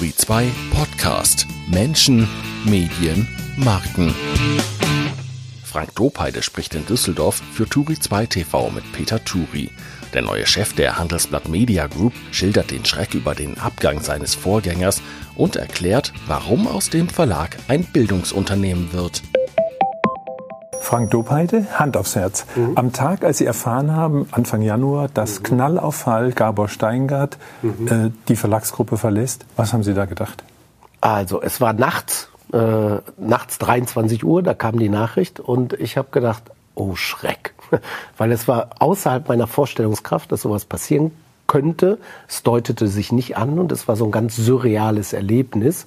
Turi 2 Podcast Menschen, Medien, Marken. Frank Dopeide spricht in Düsseldorf für Turi 2 TV mit Peter Turi. Der neue Chef der Handelsblatt Media Group schildert den Schreck über den Abgang seines Vorgängers und erklärt, warum aus dem Verlag ein Bildungsunternehmen wird. Frank Dopeide, Hand aufs Herz. Mhm. Am Tag, als Sie erfahren haben, Anfang Januar, dass mhm. Knallauffall Gabor Steingart mhm. äh, die Verlagsgruppe verlässt, was haben Sie da gedacht? Also, es war nachts, äh, nachts 23 Uhr, da kam die Nachricht und ich habe gedacht, oh Schreck. Weil es war außerhalb meiner Vorstellungskraft, dass sowas passieren könnte. Es deutete sich nicht an und es war so ein ganz surreales Erlebnis,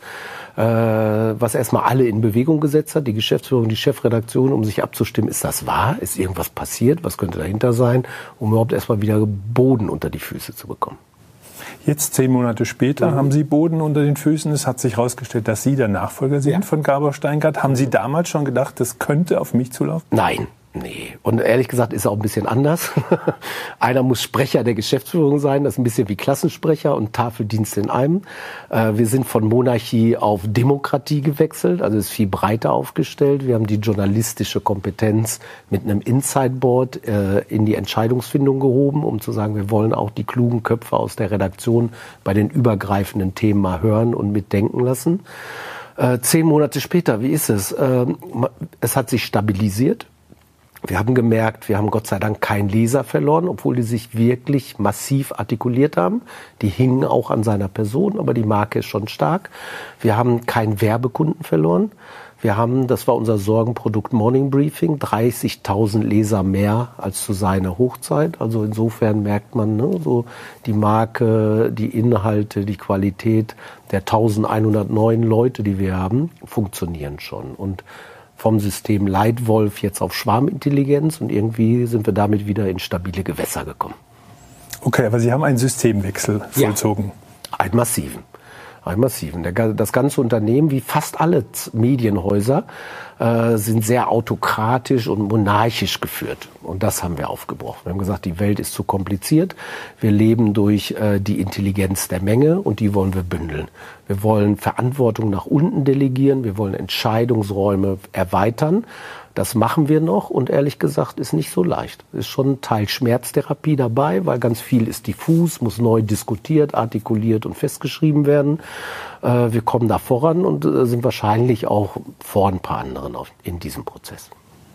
äh, was erstmal alle in Bewegung gesetzt hat, die Geschäftsführung, die Chefredaktion, um sich abzustimmen, ist das wahr? Ist irgendwas passiert? Was könnte dahinter sein? Um überhaupt erstmal wieder Boden unter die Füße zu bekommen. Jetzt, zehn Monate später, mhm. haben Sie Boden unter den Füßen. Es hat sich herausgestellt, dass Sie der Nachfolger sind ja. von Gabor Steingart. Haben Sie damals schon gedacht, das könnte auf mich zulaufen? Nein, Nee, und ehrlich gesagt ist es auch ein bisschen anders. Einer muss Sprecher der Geschäftsführung sein, das ist ein bisschen wie Klassensprecher und Tafeldienst in einem. Äh, wir sind von Monarchie auf Demokratie gewechselt, also ist viel breiter aufgestellt. Wir haben die journalistische Kompetenz mit einem Inside Board äh, in die Entscheidungsfindung gehoben, um zu sagen, wir wollen auch die klugen Köpfe aus der Redaktion bei den übergreifenden Themen mal hören und mitdenken lassen. Äh, zehn Monate später, wie ist es? Ähm, es hat sich stabilisiert. Wir haben gemerkt, wir haben Gott sei Dank keinen Leser verloren, obwohl die sich wirklich massiv artikuliert haben. Die hingen auch an seiner Person, aber die Marke ist schon stark. Wir haben keinen Werbekunden verloren. Wir haben, das war unser Sorgenprodukt Morning Briefing, 30.000 Leser mehr als zu seiner Hochzeit. Also insofern merkt man, ne, so die Marke, die Inhalte, die Qualität der 1109 Leute, die wir haben, funktionieren schon. Und vom System Leitwolf jetzt auf Schwarmintelligenz und irgendwie sind wir damit wieder in stabile Gewässer gekommen. Okay, aber Sie haben einen Systemwechsel vollzogen. Ja, einen massiven. Einen massiven. Das ganze Unternehmen, wie fast alle Medienhäuser, äh, sind sehr autokratisch und monarchisch geführt. Und das haben wir aufgebrochen. Wir haben gesagt, die Welt ist zu kompliziert. Wir leben durch äh, die Intelligenz der Menge und die wollen wir bündeln. Wir wollen Verantwortung nach unten delegieren. Wir wollen Entscheidungsräume erweitern. Das machen wir noch und ehrlich gesagt ist nicht so leicht. Ist schon ein Teil Schmerztherapie dabei, weil ganz viel ist diffus, muss neu diskutiert, artikuliert und festgeschrieben werden. Äh, wir kommen da voran und äh, sind wahrscheinlich auch vor ein paar anderen in diesem Prozess.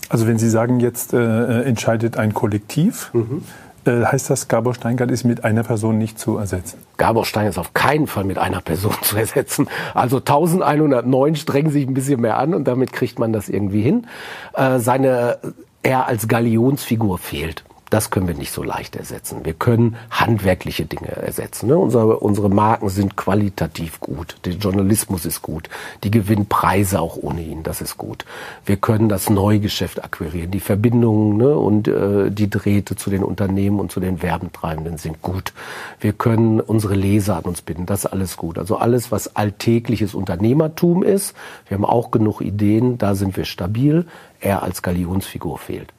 Also wenn Sie sagen, jetzt äh, äh entscheidet ein Kollektiv, mhm. Äh, heißt das, Gabor Steingart ist mit einer Person nicht zu ersetzen? Gabor Steingart ist auf keinen Fall mit einer Person zu ersetzen. Also 1109 strengen sich ein bisschen mehr an und damit kriegt man das irgendwie hin. Äh, seine, er als Galionsfigur fehlt das können wir nicht so leicht ersetzen. Wir können handwerkliche Dinge ersetzen. Ne? Unsere, unsere Marken sind qualitativ gut. Der Journalismus ist gut. Die gewinnen Preise auch ohne ihn. Das ist gut. Wir können das Neugeschäft akquirieren. Die Verbindungen ne? und äh, die Drähte zu den Unternehmen und zu den Werbentreibenden sind gut. Wir können unsere Leser an uns binden. Das ist alles gut. Also alles, was alltägliches Unternehmertum ist. Wir haben auch genug Ideen. Da sind wir stabil. Er als Galionsfigur fehlt.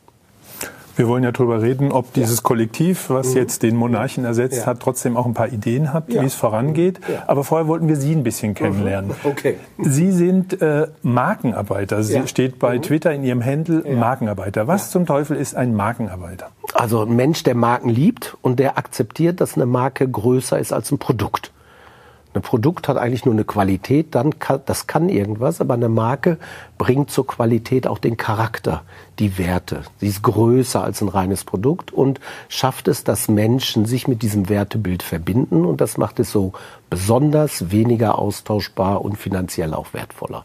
Wir wollen ja darüber reden, ob dieses ja. Kollektiv, was mhm. jetzt den Monarchen ersetzt ja. hat, trotzdem auch ein paar Ideen hat, ja. wie es vorangeht. Aber vorher wollten wir Sie ein bisschen kennenlernen. Mhm. Okay. Sie sind äh, Markenarbeiter. Sie steht bei mhm. Twitter in Ihrem Händel Markenarbeiter. Was zum Teufel ist ein Markenarbeiter? Also ein Mensch, der Marken liebt und der akzeptiert, dass eine Marke größer ist als ein Produkt. Ein Produkt hat eigentlich nur eine Qualität, dann kann, das kann irgendwas, aber eine Marke bringt zur Qualität auch den Charakter, die Werte. Sie ist größer als ein reines Produkt und schafft es, dass Menschen sich mit diesem Wertebild verbinden und das macht es so besonders weniger austauschbar und finanziell auch wertvoller.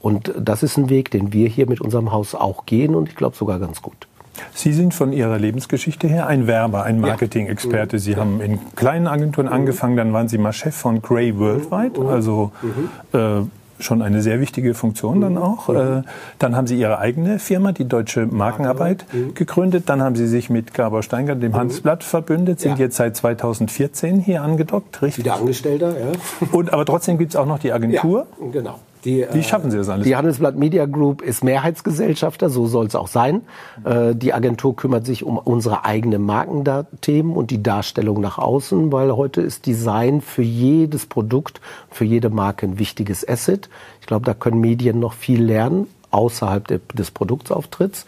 Und das ist ein Weg, den wir hier mit unserem Haus auch gehen und ich glaube sogar ganz gut. Sie sind von Ihrer Lebensgeschichte her ein Werber, ein Marketing-Experte. Sie ja. haben in kleinen Agenturen mhm. angefangen, dann waren Sie mal Chef von Grey Worldwide, mhm. also mhm. äh, schon eine sehr wichtige Funktion dann auch. Äh, dann haben Sie Ihre eigene Firma, die Deutsche Markenarbeit, gegründet. Dann haben Sie sich mit Gabor Steingart, dem Handelsblatt, verbündet, sind ja. jetzt seit 2014 hier angedockt, richtig? Wieder Angestellter, ja. Und, aber trotzdem gibt es auch noch die Agentur. Ja, genau Die, Wie schaffen Sie das alles? Die Handelsblatt Media Group ist Mehrheitsgesellschafter, so soll es auch sein. Äh, die Agentur kümmert sich um unsere eigenen Markenthemen und die Darstellung nach außen, weil heute ist Design für jedes Produkt, für jede Marke ein wichtiges Asset. Ich glaube, da können Medien noch viel lernen außerhalb de, des Produktauftritts.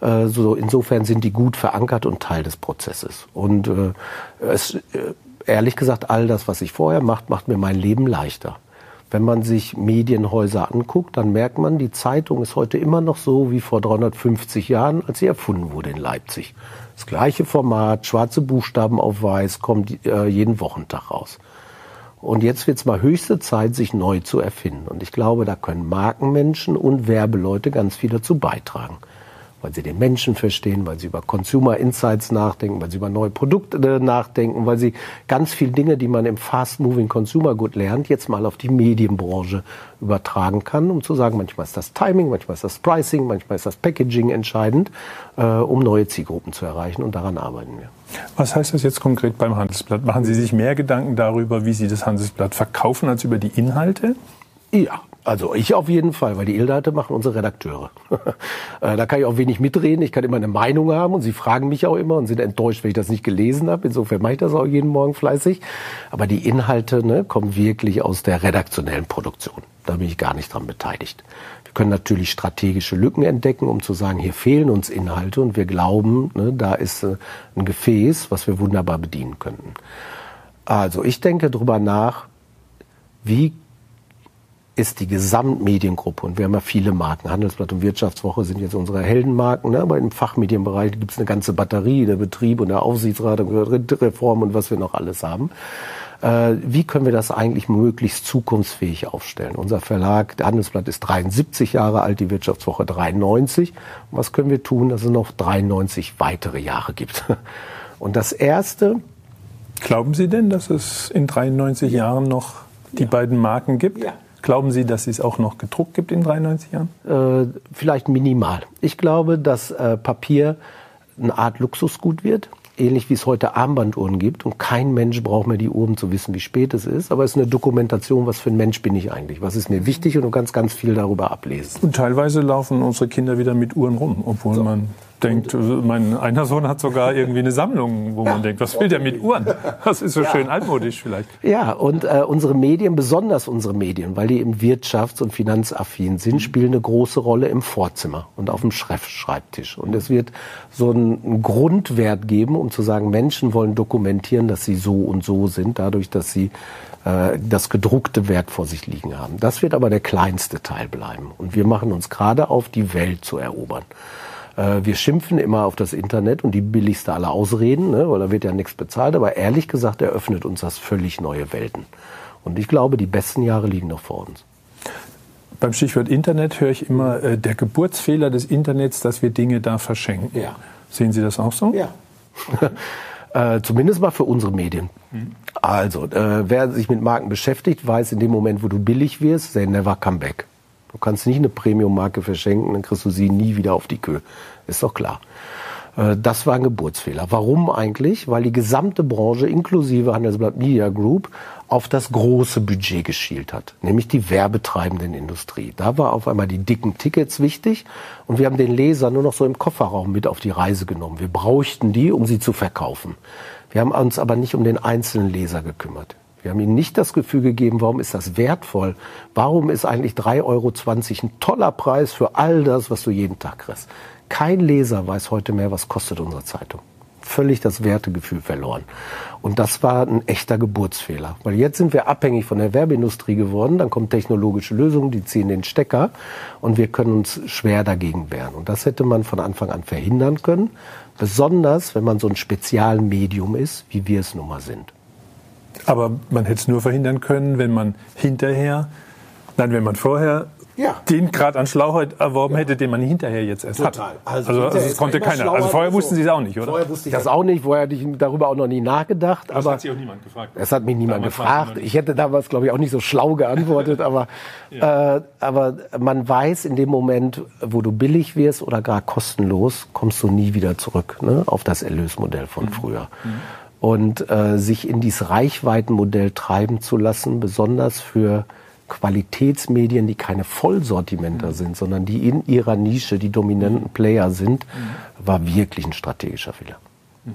Äh, so insofern sind die gut verankert und Teil des Prozesses. Und äh, es, äh, ehrlich gesagt, all das, was ich vorher macht, macht mir mein Leben leichter. Wenn man sich Medienhäuser anguckt, dann merkt man, die Zeitung ist heute immer noch so wie vor 350 Jahren, als sie erfunden wurde in Leipzig. Das gleiche Format, schwarze Buchstaben auf weiß, kommt äh, jeden Wochentag raus. Und jetzt wird es mal höchste Zeit, sich neu zu erfinden. Und ich glaube, da können Markenmenschen und Werbeleute ganz viel dazu beitragen weil sie den Menschen verstehen, weil sie über Consumer Insights nachdenken, weil sie über neue Produkte nachdenken, weil sie ganz viele Dinge, die man im Fast-Moving Consumer Good lernt, jetzt mal auf die Medienbranche übertragen kann, um zu sagen, manchmal ist das Timing, manchmal ist das Pricing, manchmal ist das Packaging entscheidend, äh, um neue Zielgruppen zu erreichen und daran arbeiten wir. Was heißt das jetzt konkret beim Handelsblatt? Machen Sie sich mehr Gedanken darüber, wie Sie das Handelsblatt verkaufen, als über die Inhalte? Ja, also ich auf jeden Fall, weil die Inhalte machen unsere Redakteure. Äh, da kann ich auch wenig mitreden. Ich kann immer eine Meinung haben und sie fragen mich auch immer und sind enttäuscht, wenn ich das nicht gelesen habe. Insofern mache ich das auch jeden Morgen fleißig. Aber die Inhalte ne, kommen wirklich aus der redaktionellen Produktion. Da bin ich gar nicht dran beteiligt. Wir können natürlich strategische Lücken entdecken, um zu sagen, hier fehlen uns Inhalte und wir glauben, ne, da ist äh, ein Gefäß, was wir wunderbar bedienen könnten. Also ich denke darüber nach, wie ist die Gesamtmediengruppe, und wir haben ja viele Marken, Handelsblatt und Wirtschaftswoche sind jetzt unsere Heldenmarken, ne? aber im Fachmedienbereich gibt es eine ganze Batterie, der Betrieb und der Aufsichtsrat und Reform und was wir noch alles haben. Äh, wie können wir das eigentlich möglichst zukunftsfähig aufstellen? Unser Verlag, der Handelsblatt ist 73 Jahre alt, die Wirtschaftswoche 93. was können wir tun, dass es noch 93 weitere Jahre gibt? Und das Erste... Glauben Sie denn, dass es in 93 Jahren noch die ja. beiden Marken gibt? Ja. Glauben Sie, dass es auch noch gedruckt gibt in 93 Jahren? Äh, vielleicht minimal. Ich glaube, dass äh, Papier eine Art Luxusgut wird, ähnlich wie es heute Armbanduhren gibt. Und kein Mensch braucht mehr die Uhr, um zu wissen, wie spät es ist. Aber es ist eine Dokumentation, was für ein Mensch bin ich eigentlich, was ist mir wichtig und du kannst ganz viel darüber ablesen. Und teilweise laufen unsere Kinder wieder mit Uhren rum, obwohl so. man denkt, mein einer Sohn hat sogar irgendwie eine Sammlung, wo man denkt, was will der mit Uhren? Das ist so ja. schön altmodisch vielleicht. Ja, und äh, unsere Medien, besonders unsere Medien, weil die im Wirtschafts- und Finanzaffin sind, spielen eine große Rolle im Vorzimmer und auf dem Schreibtisch. Und es wird so einen Grundwert geben, um zu sagen, Menschen wollen dokumentieren, dass sie so und so sind, dadurch, dass sie äh, das gedruckte Wert vor sich liegen haben. Das wird aber der kleinste Teil bleiben. Und wir machen uns gerade auf, die Welt zu erobern. Äh, wir schimpfen immer auf das Internet und die billigste aller Ausreden, ne, weil da wird ja nichts bezahlt. Aber ehrlich gesagt eröffnet uns das völlig neue Welten. Und ich glaube, die besten Jahre liegen noch vor uns. Beim Stichwort Internet höre ich immer, äh, der Geburtsfehler des Internets, dass wir Dinge da verschenken. Ja. Sehen Sie das auch so? Ja. äh, zumindest mal für unsere Medien. Mhm. Also, äh, wer sich mit Marken beschäftigt, weiß in dem Moment, wo du billig wirst, they never come back. Du kannst nicht eine Premium-Marke verschenken, dann kriegst du sie nie wieder auf die Kö. Ist doch klar. Äh, das war ein Geburtsfehler. Warum eigentlich? Weil die gesamte Branche inklusive Handelsblatt Media Group auf das große Budget geschielt hat, nämlich die werbetreibenden Industrie. Da war auf einmal die dicken Tickets wichtig und wir haben den Leser nur noch so im Kofferraum mit auf die Reise genommen. Wir brauchten die, um sie zu verkaufen. Wir haben uns aber nicht um den einzelnen Leser gekümmert. Wir haben ihnen nicht das Gefühl gegeben, warum ist das wertvoll? Warum ist eigentlich 3,20 Euro ein toller Preis für all das, was du jeden Tag kriegst? Kein Leser weiß heute mehr, was kostet unsere Zeitung. Völlig das Wertegefühl verloren. Und das war ein echter Geburtsfehler. Weil jetzt sind wir abhängig von der Werbeindustrie geworden. Dann kommen technologische Lösungen, die ziehen den Stecker. Und wir können uns schwer dagegen wehren. Und das hätte man von Anfang an verhindern können. Besonders, wenn man so ein Spezialmedium ist, wie wir es nun mal sind. Aber man hätte es nur verhindern können, wenn man hinterher, nein, wenn man vorher ja. den Grad an Schlauheit erworben ja. hätte, den man hinterher jetzt erst Total. hat. Also, also, also das konnte keiner. Also vorher wussten Sie es auch nicht, oder? Vorher wusste ich das auch nicht. Vorher hatte ich darüber auch noch nie nachgedacht. Aber, aber hat sich auch niemand gefragt. Es hat mich niemand damals gefragt. Ich hätte damals, glaube ich, auch nicht so schlau geantwortet. aber, ja. äh, aber man weiß in dem Moment, wo du billig wirst oder gar kostenlos, kommst du nie wieder zurück ne, auf das Erlösmodell von mhm. früher. Mhm und äh, sich in dieses Reichweitenmodell treiben zu lassen, besonders für Qualitätsmedien, die keine Vollsortimenter mhm. sind, sondern die in ihrer Nische die dominanten Player sind, mhm. war wirklich ein strategischer Fehler. Mhm.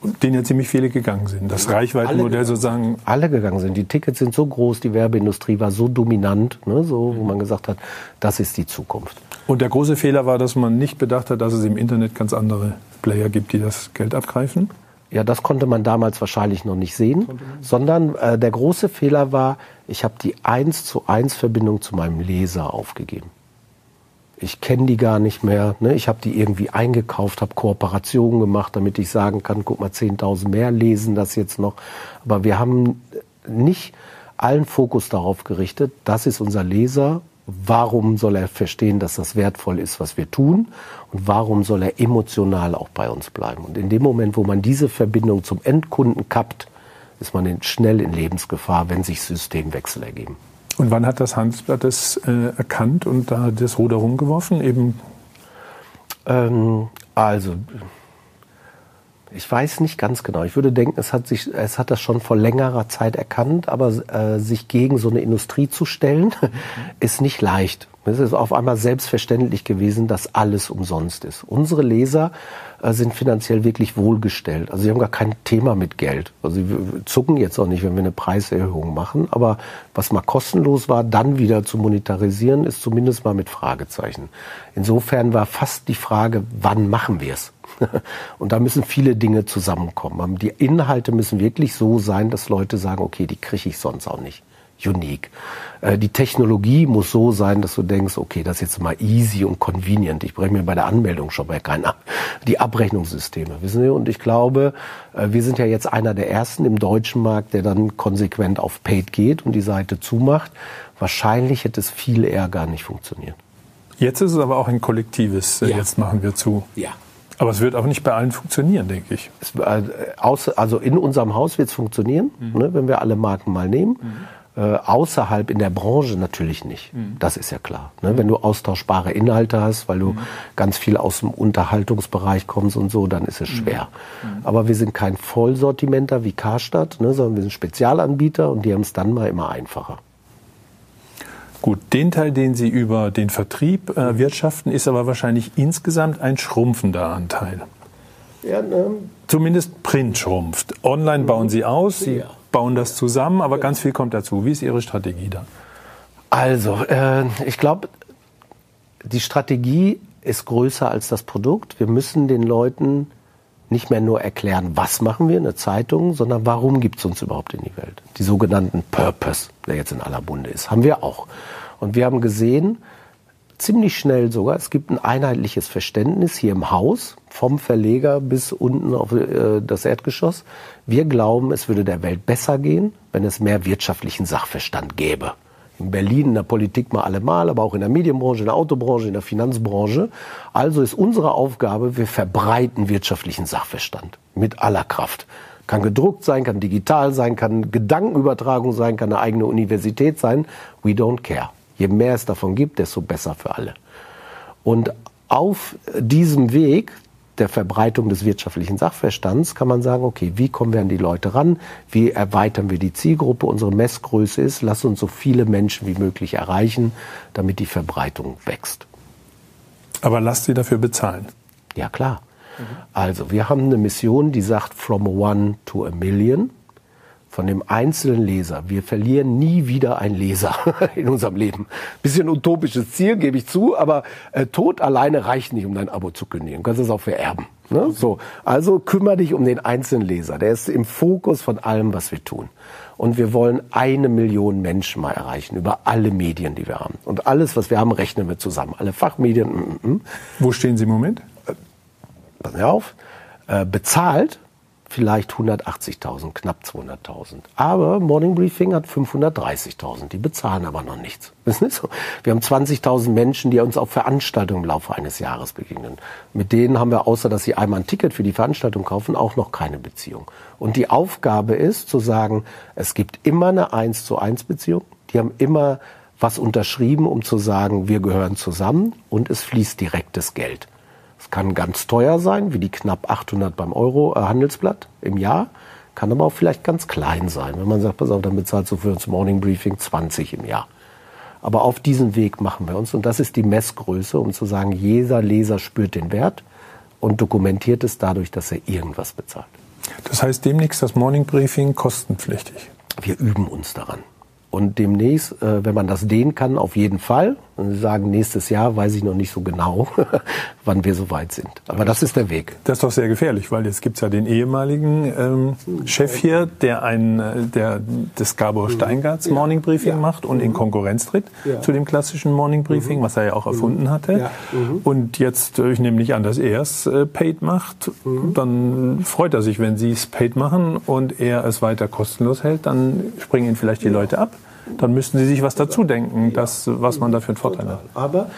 Und den ja ziemlich viele gegangen sind. Das Reichweitenmodell sozusagen. Alle gegangen sind. Die Tickets sind so groß, die Werbeindustrie war so dominant, ne, so, wo mhm. man gesagt hat, das ist die Zukunft. Und der große Fehler war, dass man nicht bedacht hat, dass es im Internet ganz andere Player gibt, die das Geld abgreifen? Ja, das konnte man damals wahrscheinlich noch nicht sehen, sondern äh, der große Fehler war, ich habe die 1 zu 1 Verbindung zu meinem Leser aufgegeben. Ich kenne die gar nicht mehr. Ne? Ich habe die irgendwie eingekauft, habe Kooperationen gemacht, damit ich sagen kann, guck mal, 10.000 mehr lesen das jetzt noch. Aber wir haben nicht allen Fokus darauf gerichtet, das ist unser Leser Warum soll er verstehen, dass das wertvoll ist, was wir tun? Und warum soll er emotional auch bei uns bleiben? Und in dem Moment, wo man diese Verbindung zum Endkunden kappt, ist man schnell in Lebensgefahr, wenn sich Systemwechsel ergeben. Und wann hat das Handelsblatt das äh, erkannt und da das Ruder rumgeworfen? Eben ähm, also ich weiß nicht ganz genau. Ich würde denken, es hat, sich, es hat das schon vor längerer Zeit erkannt, aber äh, sich gegen so eine Industrie zu stellen, mhm. ist nicht leicht. Es ist auf einmal selbstverständlich gewesen, dass alles umsonst ist. Unsere Leser äh, sind finanziell wirklich wohlgestellt. Also sie haben gar kein Thema mit Geld. Also sie zucken jetzt auch nicht, wenn wir eine Preiserhöhung machen. Aber was mal kostenlos war, dann wieder zu monetarisieren, ist zumindest mal mit Fragezeichen. Insofern war fast die Frage, wann machen wir es? Und da müssen viele Dinge zusammenkommen. Die Inhalte müssen wirklich so sein, dass Leute sagen, okay, die kriege ich sonst auch nicht unique. Äh, die Technologie muss so sein, dass du denkst, okay, das ist jetzt mal easy und convenient. Ich breche mir bei der Anmeldung schon mal keinen ab. Die Abrechnungssysteme, wissen Sie? Und ich glaube, äh, wir sind ja jetzt einer der ersten im deutschen Markt, der dann konsequent auf Paid geht und die Seite zumacht. Wahrscheinlich hätte es viel eher gar nicht funktioniert. Jetzt ist es aber auch ein kollektives, äh, ja. jetzt machen wir zu. Ja. Aber es wird auch nicht bei allen funktionieren, denke ich. Es, also in unserem Haus wird es funktionieren, mhm. ne, wenn wir alle Marken mal nehmen. Mhm äh, außerhalb in der Branche natürlich nicht. Mhm. Das ist ja klar. Ne? Wenn du austauschbare Inhalte hast, weil du mhm. ganz viel aus dem Unterhaltungsbereich kommst und so, dann ist es mhm. schwer. Mhm. Aber wir sind kein Vollsortimenter wie Karstadt, ne, sondern wir sind Spezialanbieter und die haben es dann mal immer einfacher. Gut, den Teil, den Sie über den Vertrieb äh, wirtschaften, ist aber wahrscheinlich insgesamt ein schrumpfender Anteil. Ja, ne? Zumindest Print schrumpft. Online bauen Sie aus, Sie ja bauen das zusammen, aber ganz viel kommt dazu. Wie ist Ihre Strategie da? Also, äh, ich glaube, die Strategie ist größer als das Produkt. Wir müssen den Leuten nicht mehr nur erklären, was machen wir in der Zeitung, sondern warum gibt es uns überhaupt in die Welt. Die sogenannten Purpose, der jetzt in aller Munde ist, haben wir auch. Und wir haben gesehen, ziemlich schnell sogar. Es gibt ein einheitliches Verständnis hier im Haus, vom Verleger bis unten auf äh, das Erdgeschoss. Wir glauben, es würde der Welt besser gehen, wenn es mehr wirtschaftlichen Sachverstand gäbe. In Berlin, in der Politik mal allemal, aber auch in der Medienbranche, in der Autobranche, in der Finanzbranche. Also ist unsere Aufgabe, wir verbreiten wirtschaftlichen Sachverstand mit aller Kraft. Kann gedruckt sein, kann digital sein, kann Gedankenübertragung sein, kann eine eigene Universität sein. We don't care. Je mehr es davon gibt, desto besser für alle. Und auf diesem Weg der Verbreitung des wirtschaftlichen Sachverstands kann man sagen, okay, wie kommen wir an die Leute ran? Wie erweitern wir die Zielgruppe? Unsere Messgröße ist, lass uns so viele Menschen wie möglich erreichen, damit die Verbreitung wächst. Aber lasst sie dafür bezahlen. Ja, klar. Also, wir haben eine Mission, die sagt from one to a million von dem einzelnen Leser. Wir verlieren nie wieder einen Leser in unserem Leben. Bisschen utopisches Ziel, gebe ich zu, aber äh, Tod alleine reicht nicht, um dein Abo zu kündigen. Du kannst es auch vererben. Ne? So, also kümmere dich um den einzelnen Leser. Der ist im Fokus von allem, was wir tun. Und wir wollen eine Million Menschen mal erreichen über alle Medien, die wir haben. Und alles, was wir haben, rechnen wir zusammen. Alle Fachmedien. Mm, mm. Wo stehen Sie im Moment? Äh, pass auf. Äh, bezahlt vielleicht 180.000, knapp 200.000. Aber Morning Briefing hat 530.000. Die bezahlen aber noch nichts. Wir haben 20.000 Menschen, die uns auf Veranstaltungen im Laufe eines Jahres begegnen. Mit denen haben wir, außer dass sie einmal ein Ticket für die Veranstaltung kaufen, auch noch keine Beziehung. Und die Aufgabe ist zu sagen, es gibt immer eine 1 zu 1 Beziehung. Die haben immer was unterschrieben, um zu sagen, wir gehören zusammen und es fließt direktes Geld. Kann ganz teuer sein, wie die knapp 800 beim Euro äh, Handelsblatt im Jahr. Kann aber auch vielleicht ganz klein sein. Wenn man sagt, pass auf, dann bezahlst du für uns Morning Briefing 20 im Jahr. Aber auf diesen Weg machen wir uns. Und das ist die Messgröße, um zu sagen, jeder Leser spürt den Wert und dokumentiert es dadurch, dass er irgendwas bezahlt. Das heißt demnächst das Morning Briefing kostenpflichtig. Wir üben uns daran. Und demnächst, äh, wenn man das dehnen kann, auf jeden Fall. Und Sie sagen, nächstes Jahr weiß ich noch nicht so genau, wann wir so weit sind. Aber das ist der Weg. Das ist doch sehr gefährlich, weil jetzt gibt's ja den ehemaligen ähm, Chef hier, der ein, äh, der des Gabor Steingarts Morning Briefing ja. macht und in mhm. Konkurrenz tritt ja. zu dem klassischen Morning Briefing, mhm. was er ja auch erfunden hatte. Ja. Mhm. Und jetzt, äh, ich nehme nicht an, dass er es äh, paid macht, mhm. dann freut er sich, wenn Sie es paid machen und er es weiter kostenlos hält, dann springen ihn vielleicht die Leute ab dann müssten Sie sich was dazu denken, das, was man da für einen Vorteil hat. Aber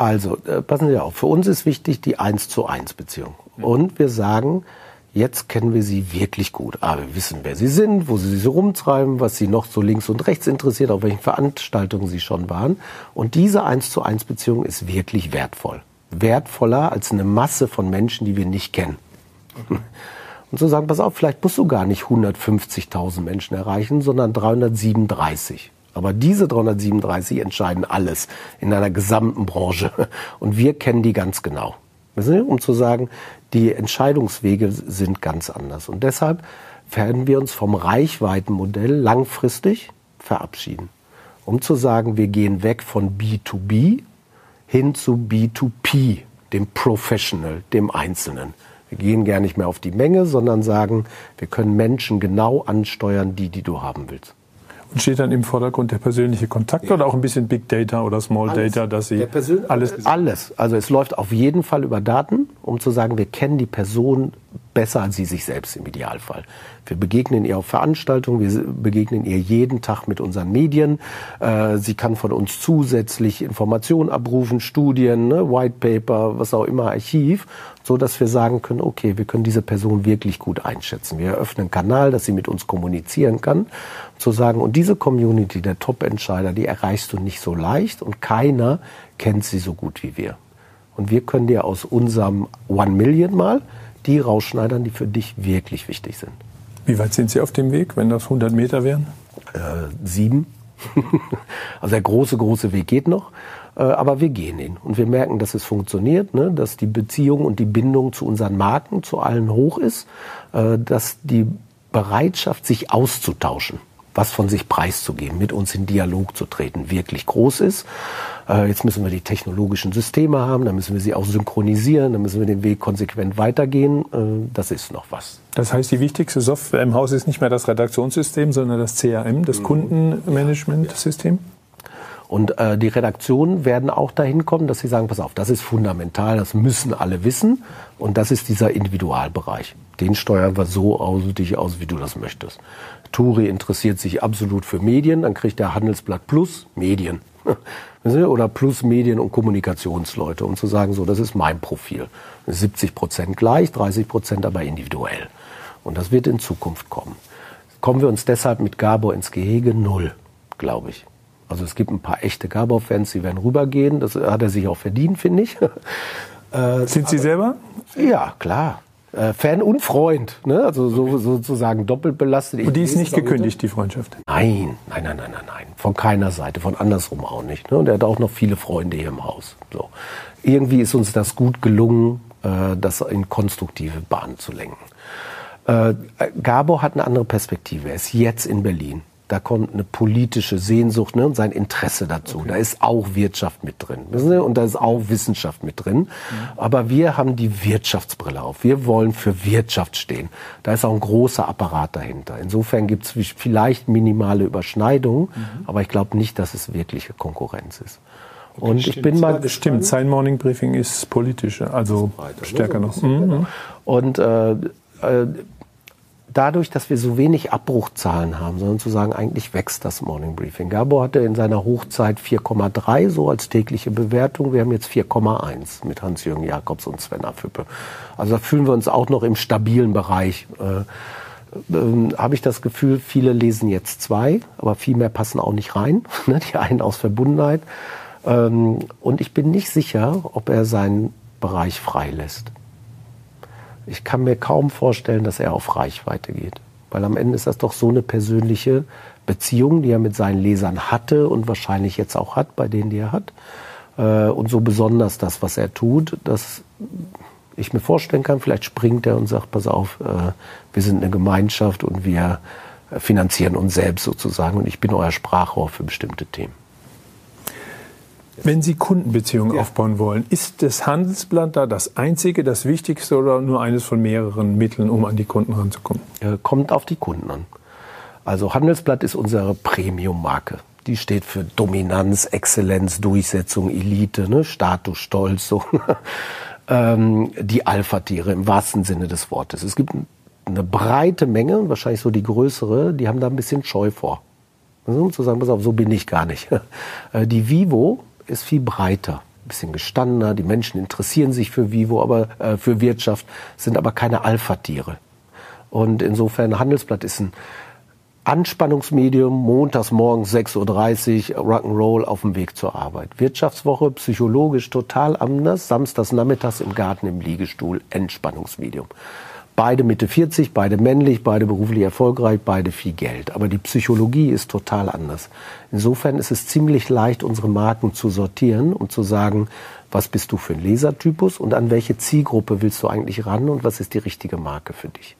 also, äh, passen Sie auf, für uns ist wichtig die 1 zu 1 Beziehung. Und wir sagen, jetzt kennen wir Sie wirklich gut. Aber wir wissen, wer Sie sind, wo Sie sich so rumtreiben, was Sie noch so links und rechts interessiert, auf welchen Veranstaltungen Sie schon waren. Und diese 1 zu 1 Beziehung ist wirklich wertvoll. Wertvoller als eine Masse von Menschen, die wir nicht kennen. Okay. Und zu sagen, pass auf, vielleicht musst du gar nicht 150.000 Menschen erreichen, sondern 337. Aber diese 337 entscheiden alles in einer gesamten Branche. Und wir kennen die ganz genau. Um zu sagen, die Entscheidungswege sind ganz anders. Und deshalb werden wir uns vom Reichweitenmodell langfristig verabschieden. Um zu sagen, wir gehen weg von B2B hin zu B2P, dem Professional, dem Einzelnen. Wir gehen gar nicht mehr auf die Menge, sondern sagen, wir können Menschen genau ansteuern, die, die du haben willst. Und steht dann im Vordergrund der persönliche Kontakt ja. oder auch ein bisschen Big Data oder Small alles. Data, dass Sie alles alles. Also es läuft auf jeden Fall über Daten, um zu sagen, wir kennen die Person besser als sie sich selbst im Idealfall. Wir begegnen ihr auf Veranstaltungen, wir begegnen ihr jeden Tag mit unseren Medien. Äh, sie kann von uns zusätzlich Informationen abrufen, Studien, ne, White Paper, was auch immer, Archiv, so dass wir sagen können, okay, wir können diese Person wirklich gut einschätzen. Wir eröffnen einen Kanal, dass sie mit uns kommunizieren kann, zu sagen, und diese Community der Top-Entscheider, die erreichst du nicht so leicht und keiner kennt sie so gut wie wir. Und wir können dir aus unserem One Million mal die rausschneidern, die für dich wirklich wichtig sind. Wie weit sind Sie auf dem Weg, wenn das 100 Meter wären? Äh, sieben. also der große, große Weg geht noch. Äh, aber wir gehen ihn und wir merken, dass es funktioniert, ne? dass die Beziehung und die Bindung zu unseren Marken, zu allen hoch ist, äh, dass die Bereitschaft, sich auszutauschen, was von sich preiszugeben, mit uns in Dialog zu treten, wirklich groß ist. Äh, jetzt müssen wir die technologischen Systeme haben, dann müssen wir sie auch synchronisieren, dann müssen wir den Weg konsequent weitergehen. Äh, das ist noch was. Das heißt, die wichtigste Software im Haus ist nicht mehr das Redaktionssystem, sondern das CRM, das mhm. Kundenmanagementsystem? Und äh, die Redaktionen werden auch dahin kommen, dass sie sagen, pass auf, das ist fundamental, das müssen alle wissen. Und das ist dieser Individualbereich. Den steuern wir so aus, dich aus, wie du das möchtest. Turi interessiert sich absolut für Medien, dann kriegt der Handelsblatt Plus Medien. Oder Plus Medien und Kommunikationsleute, um zu sagen, so, das ist mein Profil. 70 Prozent gleich, 30 Prozent aber individuell. Und das wird in Zukunft kommen. Kommen wir uns deshalb mit Gabor ins Gehege? Null, glaube ich. Also es gibt ein paar echte Gabor-Fans, die werden rübergehen. Das hat er sich auch verdient, finde ich. Äh, Sind Sie selber? Ja, klar. Äh, Fan und Freund, ne? also so, sozusagen doppelt belastet. Und die ist nicht gekündigt, die Freundschaft? Nein, nein, nein, nein, nein, nein. Von keiner Seite, von andersrum auch nicht. Ne? Und er hat auch noch viele Freunde hier im Haus. So. Irgendwie ist uns das gut gelungen, äh, das in konstruktive Bahnen zu lenken. Gabor hat eine andere Perspektive. Er ist jetzt in Berlin da kommt eine politische Sehnsucht ne, und sein Interesse dazu. Okay. Da ist auch Wirtschaft mit drin. Wissen Sie? Und da ist auch Wissenschaft mit drin. Mhm. Aber wir haben die Wirtschaftsbrille auf. Wir wollen für Wirtschaft stehen. Da ist auch ein großer Apparat dahinter. Insofern gibt es vielleicht minimale Überschneidungen, mhm. aber ich glaube nicht, dass es wirkliche Konkurrenz ist. Okay, und ich bin mal stimmt. Sein Morning Briefing ist politisch, also weiter, stärker ne? noch. Mhm. Und äh, äh, dadurch, dass wir so wenig Abbruchzahlen haben, sondern zu sagen, eigentlich wächst das Morning Briefing. Gabor hatte in seiner Hochzeit 4,3 so als tägliche Bewertung. Wir haben jetzt 4,1 mit Hans-Jürgen Jakobs und Sven Affüppe. Also da fühlen wir uns auch noch im stabilen Bereich. Äh, äh, habe ich das Gefühl, viele lesen jetzt zwei, aber viel mehr passen auch nicht rein. Ne? Die einen aus Verbundenheit. Ähm, und ich bin nicht sicher, ob er seinen Bereich freilässt. Ich kann mir kaum vorstellen, dass er auf Reichweite geht. Weil am Ende ist das doch so eine persönliche Beziehung, die er mit seinen Lesern hatte und wahrscheinlich jetzt auch hat, bei denen, die er hat. Äh, und so besonders das, was er tut, dass ich mir vorstellen kann, vielleicht springt er und sagt, pass auf, äh, wir sind eine Gemeinschaft und wir finanzieren uns selbst sozusagen und ich bin euer Sprachrohr für bestimmte Themen. Wenn Sie Kundenbeziehungen ja. aufbauen wollen, ist das Handelsblatt da das einzige, das wichtigste oder nur eines von mehreren Mitteln, um an die Kunden ranzukommen? Kommt auf die Kunden an. Also Handelsblatt ist unsere Premium-Marke. Die steht für Dominanz, Exzellenz, Durchsetzung, Elite, ne? Status, Stolz, so. ähm, die Alpha-Tiere im wahrsten Sinne des Wortes. Es gibt eine breite Menge, wahrscheinlich so die größere, die haben da ein bisschen Scheu vor. Also, um zu sagen, pass auf, so bin ich gar nicht. Äh, die Vivo ist viel breiter, ein bisschen gestandener. Die Menschen interessieren sich für Vivo, aber äh, für Wirtschaft, sind aber keine Alpha-Tiere. Und insofern Handelsblatt ist ein Anspannungsmedium, montags morgens 6.30 Uhr, Rock'n'Roll auf dem Weg zur Arbeit. Wirtschaftswoche, psychologisch total anders, samstags nachmittags im Garten im Liegestuhl, Entspannungsmedium. Beide Mitte 40, beide männlich, beide beruflich erfolgreich, beide viel Geld. Aber die Psychologie ist total anders. Insofern ist es ziemlich leicht, unsere Marken zu sortieren und zu sagen, was bist du für ein Lesertypus und an welche Zielgruppe willst du eigentlich ran und was ist die richtige Marke für dich.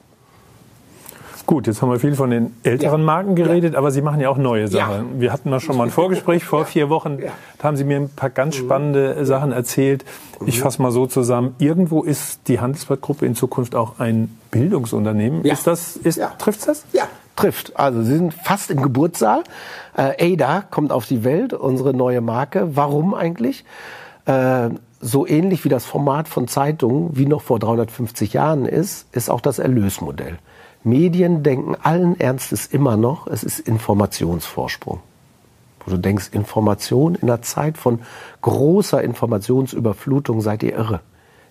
Gut, jetzt haben wir viel von den älteren ja. Marken geredet, ja. aber Sie machen ja auch neue Sachen. Ja. Wir hatten da schon mal ein Vorgespräch vor vier Wochen. Da haben Sie mir ein paar ganz mhm. spannende. Sachen erzählt. Ich mhm. fasse mal so zusammen. Irgendwo ist die Handelsblattgruppe in Zukunft auch ein Bildungsunternehmen. Ist das, ist, trifft das? Ja, trifft. Also Sie sind fast im Geburtssaal. Äh, Ada kommt auf die Welt, unsere neue Marke. Warum eigentlich? Äh, so ähnlich wie das Format von Zeitungen, wie noch vor 350 Jahren ist, ist auch das Erlösmodell. Medien denken allen Ernstes immer noch, es ist Informationsvorsprung. Wo du denkst, Information in einer Zeit von großer Informationsüberflutung seid ihr irre.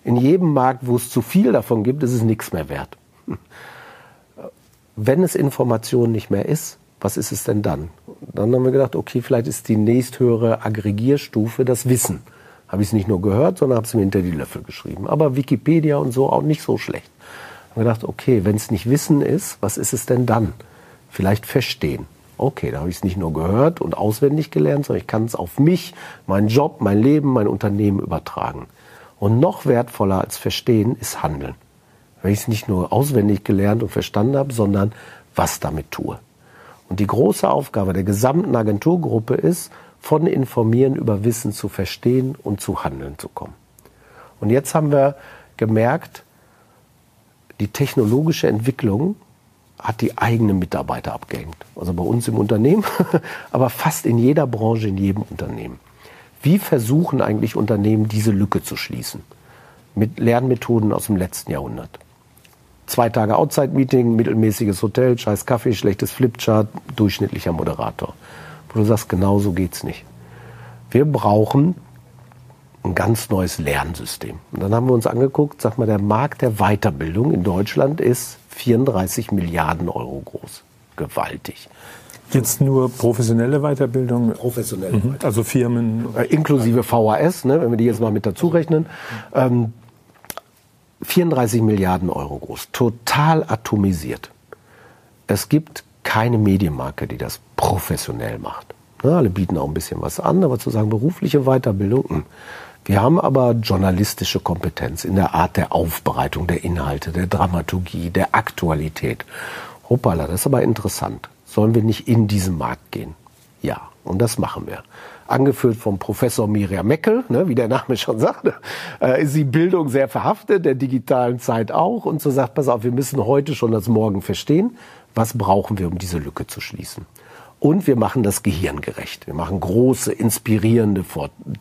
In jedem Markt, wo es zu viel davon gibt, ist es nichts mehr wert. Wenn es Information nicht mehr ist, was ist es denn dann? Dann haben wir gedacht, okay, vielleicht ist die nächsthöhere Aggregierstufe das Wissen. Habe ich es nicht nur gehört, sondern habe es mir hinter die Löffel geschrieben. Aber Wikipedia und so auch nicht so schlecht haben gedacht, okay, wenn es nicht Wissen ist, was ist es denn dann? Vielleicht verstehen. Okay, da habe ich es nicht nur gehört und auswendig gelernt, sondern ich kann es auf mich, meinen Job, mein Leben, mein Unternehmen übertragen. Und noch wertvoller als verstehen ist Handeln. Wenn ich es nicht nur auswendig gelernt und verstanden habe, sondern was damit tue. Und die große Aufgabe der gesamten Agenturgruppe ist, von Informieren über Wissen zu verstehen und zu Handeln zu kommen. Und jetzt haben wir gemerkt, die technologische Entwicklung hat die eigenen Mitarbeiter abgehängt. Also bei uns im Unternehmen, aber fast in jeder Branche, in jedem Unternehmen. Wie versuchen eigentlich Unternehmen, diese Lücke zu schließen? Mit Lernmethoden aus dem letzten Jahrhundert. Zwei Tage Outside-Meeting, mittelmäßiges Hotel, scheiß Kaffee, schlechtes Flipchart, durchschnittlicher Moderator. Wo du sagst, genau so geht's nicht. Wir brauchen ein ganz neues Lernsystem. Und dann haben wir uns angeguckt, sag mal, der Markt der Weiterbildung in Deutschland ist 34 Milliarden Euro groß. Gewaltig. Jetzt nur professionelle Weiterbildung? Professionelle mhm. Weiterbildung. Also Firmen? Äh, inklusive VHS, ne, wenn wir die jetzt mal mit dazu rechnen. Ähm, 34 Milliarden Euro groß. Total atomisiert. Es gibt keine Medienmarke, die das professionell macht. Ne, alle bieten auch ein bisschen was an, aber zu sagen, berufliche Weiterbildung, mh. Wir haben aber journalistische Kompetenz in der Art der Aufbereitung der Inhalte, der Dramaturgie, der Aktualität. Hoppala, das ist aber interessant. Sollen wir nicht in diesen Markt gehen? Ja, und das machen wir. Angeführt vom Professor Miriam Meckel, ne, wie der Name schon sagte, äh, ist die Bildung sehr verhaftet, der digitalen Zeit auch. Und so sagt, pass auf, wir müssen heute schon das Morgen verstehen. Was brauchen wir, um diese Lücke zu schließen? Und wir machen das gehirngerecht. Wir machen große, inspirierende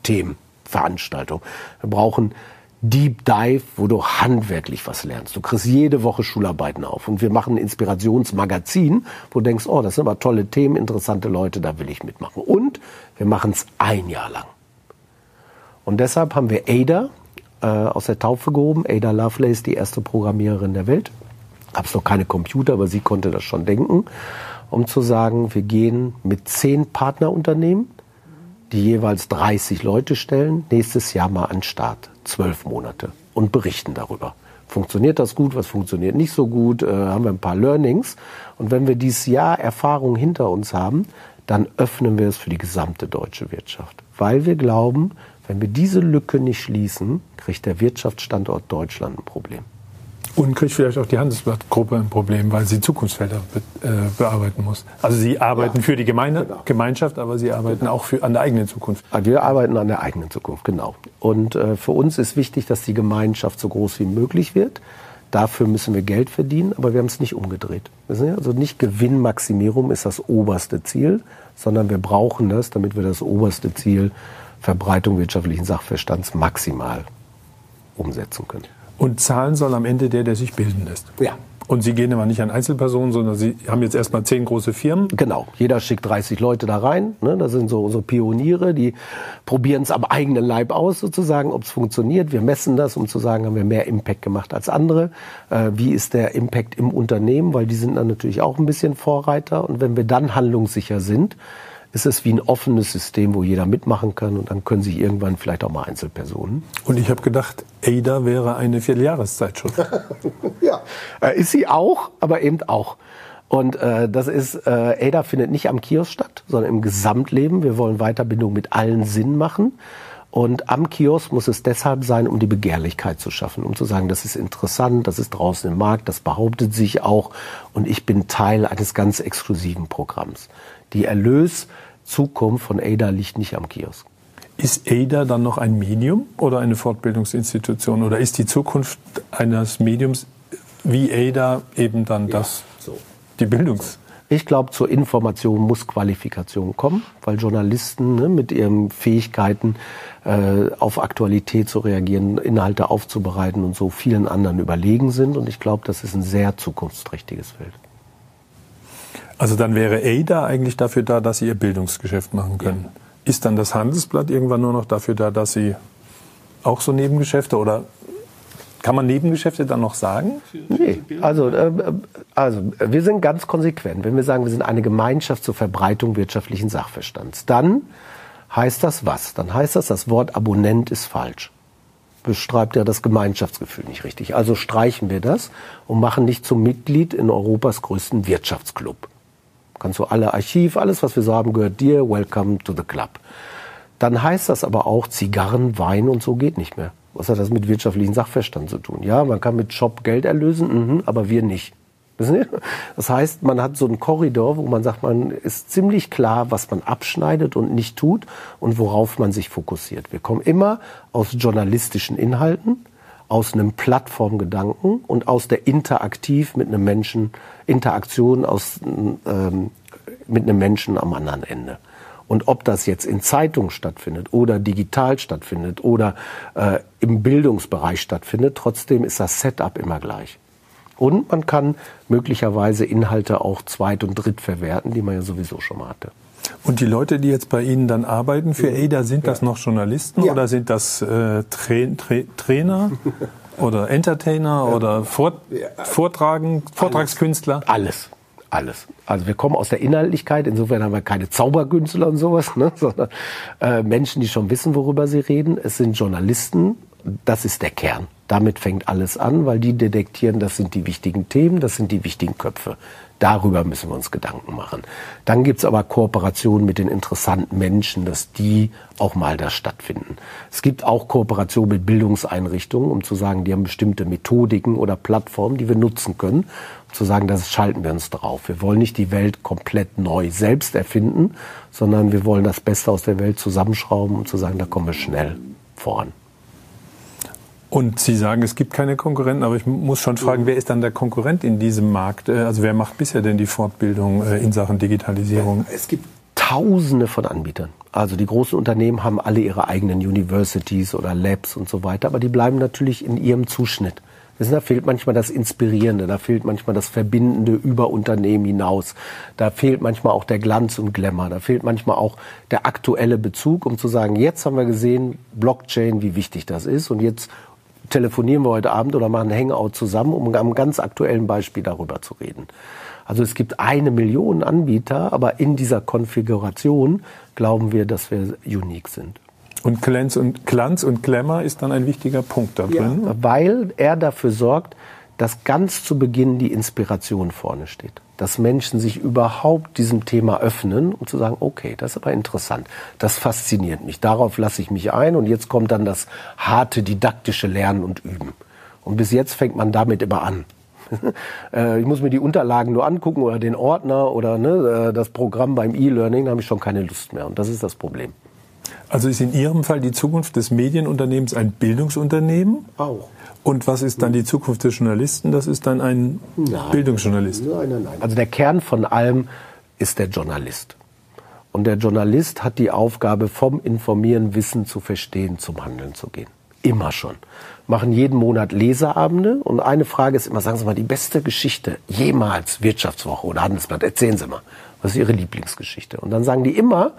Themen. Veranstaltung. Wir brauchen Deep Dive, wo du handwerklich was lernst. Du kriegst jede Woche Schularbeiten auf. Und wir machen ein Inspirationsmagazin, wo du denkst, oh, das sind aber tolle Themen, interessante Leute, da will ich mitmachen. Und wir machen es ein Jahr lang. Und deshalb haben wir Ada äh, aus der Taufe gehoben. Ada Lovelace, die erste Programmiererin der Welt. Hab's noch keine Computer, aber sie konnte das schon denken. Um zu sagen, wir gehen mit zehn Partnerunternehmen die jeweils 30 Leute stellen, nächstes Jahr mal an Start, zwölf Monate und berichten darüber. funktioniert das gut, was funktioniert nicht so gut, äh, haben wir ein paar Learnings. Und wenn wir dieses Jahr Erfahrung hinter uns haben, dann öffnen wir es für die gesamte deutsche Wirtschaft. Weil wir glauben, wenn wir diese Lücke nicht schließen, kriegt der Wirtschaftsstandort Deutschland ein Problem. Und kriegt vielleicht auch die Handelsblattgruppe ein Problem, weil sie Zukunftsfelder be äh, bearbeiten muss. Also sie arbeiten ja, für die Gemeinde, genau. Gemeinschaft, aber sie arbeiten genau. auch für, an der eigenen Zukunft. Wir arbeiten an der eigenen Zukunft, genau. Und äh, für uns ist wichtig, dass die Gemeinschaft so groß wie möglich wird. Dafür müssen wir Geld verdienen, aber wir haben es nicht umgedreht. Also nicht Gewinnmaximierung ist das oberste Ziel, sondern wir brauchen das, damit wir das oberste Ziel Verbreitung wirtschaftlichen Sachverstands maximal umsetzen können. Und zahlen soll am Ende der, der sich bilden lässt. Ja. Und Sie gehen aber nicht an Einzelpersonen, sondern Sie haben jetzt erstmal zehn große Firmen. Genau. Jeder schickt 30 Leute da rein. Ne? Das sind so unsere Pioniere, die probieren es am eigenen Leib aus, sozusagen, ob es funktioniert. Wir messen das, um zu sagen, haben wir mehr Impact gemacht als andere. Äh, wie ist der Impact im Unternehmen? Weil die sind dann natürlich auch ein bisschen Vorreiter. Und wenn wir dann handlungssicher sind, ist es wie ein offenes System, wo jeder mitmachen kann und dann können sich irgendwann vielleicht auch mal Einzelpersonen. Und ich habe gedacht, ADA wäre eine Vierteljahreszeitschrift. ja, äh, ist sie auch, aber eben auch. Und äh, das ist, äh, ADA findet nicht am Kiosk statt, sondern im Gesamtleben. Wir wollen Weiterbindung mit allen Sinn machen. Und am Kiosk muss es deshalb sein, um die Begehrlichkeit zu schaffen, um zu sagen, das ist interessant, das ist draußen im Markt, das behauptet sich auch und ich bin Teil eines ganz exklusiven Programms. Die Erlöszukunft von ADA liegt nicht am Kiosk. Ist ADA dann noch ein Medium oder eine Fortbildungsinstitution? Oder ist die Zukunft eines Mediums wie ADA eben dann ja, das, so. die Bildungs... Ich glaube, zur Information muss Qualifikation kommen, weil Journalisten ne, mit ihren Fähigkeiten äh, auf Aktualität zu reagieren, Inhalte aufzubereiten und so vielen anderen überlegen sind. Und ich glaube, das ist ein sehr zukunftsträchtiges Feld. Also dann wäre ADA eigentlich dafür da, dass Sie Ihr Bildungsgeschäft machen können. Ja. Ist dann das Handelsblatt irgendwann nur noch dafür da, dass Sie auch so Nebengeschäfte oder kann man Nebengeschäfte dann noch sagen? Nee, also, äh, also wir sind ganz konsequent. Wenn wir sagen, wir sind eine Gemeinschaft zur Verbreitung wirtschaftlichen Sachverstands, dann heißt das was? Dann heißt das, das Wort Abonnent ist falsch. Beschreibt ja das Gemeinschaftsgefühl nicht richtig. Also streichen wir das und machen dich zum Mitglied in Europas größten Wirtschaftsclub. Kannst du alle Archiv, alles, was wir so haben, gehört dir. Welcome to the club. Dann heißt das aber auch, Zigarren, Wein und so geht nicht mehr. Was hat das mit wirtschaftlichen Sachverstand zu tun? Ja, man kann mit Shop Geld erlösen, mh, aber wir nicht. Das heißt, man hat so einen Korridor, wo man sagt, man ist ziemlich klar, was man abschneidet und nicht tut und worauf man sich fokussiert. Wir kommen immer aus journalistischen Inhalten, aus einem Plattformgedanken und aus der Interaktiv mit einem Menschen, Interaktion aus, ähm, mit einem Menschen am anderen Ende. Und ob das jetzt in Zeitungen stattfindet oder digital stattfindet oder äh, im Bildungsbereich stattfindet, trotzdem ist das Setup immer gleich. Und man kann möglicherweise Inhalte auch zweit- und dritt verwerten, die man ja sowieso schon mal hatte. Und die Leute, die jetzt bei Ihnen dann arbeiten für ADA, sind das noch Journalisten ja. oder sind das äh, Tra Tra Trainer oder Entertainer ja. oder Vort Vortragen, Vortragskünstler? Alles. Alles. Also wir kommen aus der Inhaltlichkeit, insofern haben wir keine Zauberkünstler und sowas, ne? sondern äh, Menschen, die schon wissen, worüber sie reden. Es sind Journalisten, das ist der Kern. Damit fängt alles an, weil die detektieren, das sind die wichtigen Themen, das sind die wichtigen Köpfe. Darüber müssen wir uns Gedanken machen. Dann gibt's aber Kooperationen mit den interessanten Menschen, dass die auch mal da stattfinden. Es gibt auch Kooperationen mit Bildungseinrichtungen, um zu sagen, die haben bestimmte Methodiken oder Plattformen, die wir nutzen können, um zu sagen, das schalten wir uns drauf. Wir wollen nicht die Welt komplett neu selbst erfinden, sondern wir wollen das Beste aus der Welt zusammenschrauben, um zu sagen, da kommen wir schnell voran. Und Sie sagen, es gibt keine Konkurrenten, aber ich muss schon fragen, wer ist dann der Konkurrent in diesem Markt? Äh, also wer macht bisher denn die Fortbildung äh, in Sachen Digitalisierung? Es gibt Tausende von Anbietern. Also die großen Unternehmen haben alle ihre eigenen Universities oder Labs und so weiter, aber die bleiben natürlich in ihrem Zuschnitt. Wissen, da fehlt manchmal das Inspirierende, da fehlt manchmal das Verbindende über Unternehmen hinaus. Da fehlt manchmal auch der Glanz und Glamour. Da fehlt manchmal auch der aktuelle Bezug, um zu sagen, jetzt haben wir gesehen, Blockchain, wie wichtig das ist und jetzt telefonieren wir heute Abend oder machen ein Hangout zusammen, um am ganz aktuellen Beispiel darüber zu reden. Also es gibt eine Million Anbieter, aber in dieser Konfiguration glauben wir, dass wir unique sind. Und Glanz und, Glanz und Glamour ist dann ein wichtiger Punkt da drin. Ja, weil er dafür sorgt, dass ganz zu Beginn die Inspiration vorne steht. Dass Menschen sich überhaupt diesem Thema öffnen, um zu sagen, okay, das ist aber interessant, das fasziniert mich, darauf lasse ich mich ein und jetzt kommt dann das harte didaktische Lernen und Üben. Und bis jetzt fängt man damit immer an. Äh, ich muss mir die Unterlagen nur angucken oder den Ordner oder ne, äh, das Programm beim E-Learning, da habe ich schon keine Lust mehr. Und das ist das Problem. Also ist in Ihrem Fall die Zukunft des Medienunternehmens ein Bildungsunternehmen? Auch. Und was ist dann die Zukunft des Journalisten? Das ist dann ein nein. Bildungsjournalist. Nein, nein, nein. Also der Kern von allem ist der Journalist. Und der Journalist hat die Aufgabe, vom Informieren Wissen zu verstehen, zum Handeln zu gehen. Immer schon. Machen jeden Monat Leserabende. Und eine Frage ist immer, sagen Sie mal, die beste Geschichte jemals Wirtschaftswoche oder Handelsblatt, erzählen Sie mal. Was ist Ihre Lieblingsgeschichte? Und dann sagen die immer,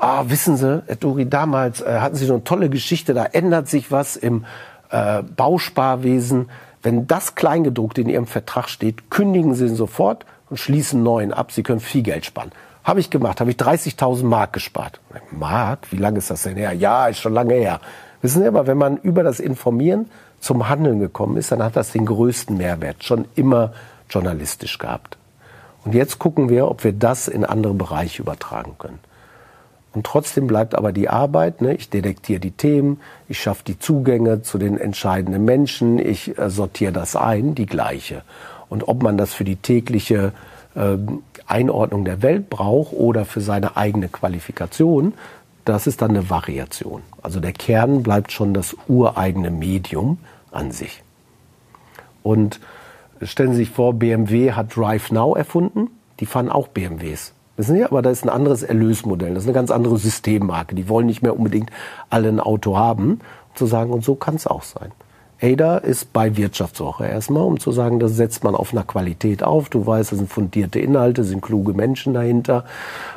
ah, wissen Sie, Herr Duri, damals äh, hatten Sie so eine tolle Geschichte, da ändert sich was im äh, Bausparwesen. Wenn das Kleingedruckte in Ihrem Vertrag steht, kündigen Sie ihn sofort und schließen neuen ab. Sie können viel Geld sparen. Habe ich gemacht, habe ich 30.000 Mark gespart. Mark? Wie lange ist das denn her? Ja, ist schon lange her. Wissen Sie aber, wenn man über das Informieren zum Handeln gekommen ist, dann hat das den größten Mehrwert schon immer journalistisch gehabt. Und jetzt gucken wir, ob wir das in andere Bereiche übertragen können. Und trotzdem bleibt aber die Arbeit. Ne? Ich detektiere die Themen, ich schaffe die Zugänge zu den entscheidenden Menschen, ich äh, sortiere das ein, die gleiche. Und ob man das für die tägliche äh, Einordnung der Welt braucht oder für seine eigene Qualifikation, das ist dann eine Variation. Also der Kern bleibt schon das ureigene Medium an sich. Und stellen Sie sich vor, BMW hat Drive Now erfunden. Die fahren auch BMWs. Wissen Sie, aber da ist ein anderes Erlösmodell, das ist eine ganz andere Systemmarke. Die wollen nicht mehr unbedingt alle ein Auto haben, um zu sagen, und so kann es auch sein. ADA ist bei Wirtschaftswoche erstmal, um zu sagen, das setzt man auf einer Qualität auf. Du weißt, das sind fundierte Inhalte, sind kluge Menschen dahinter.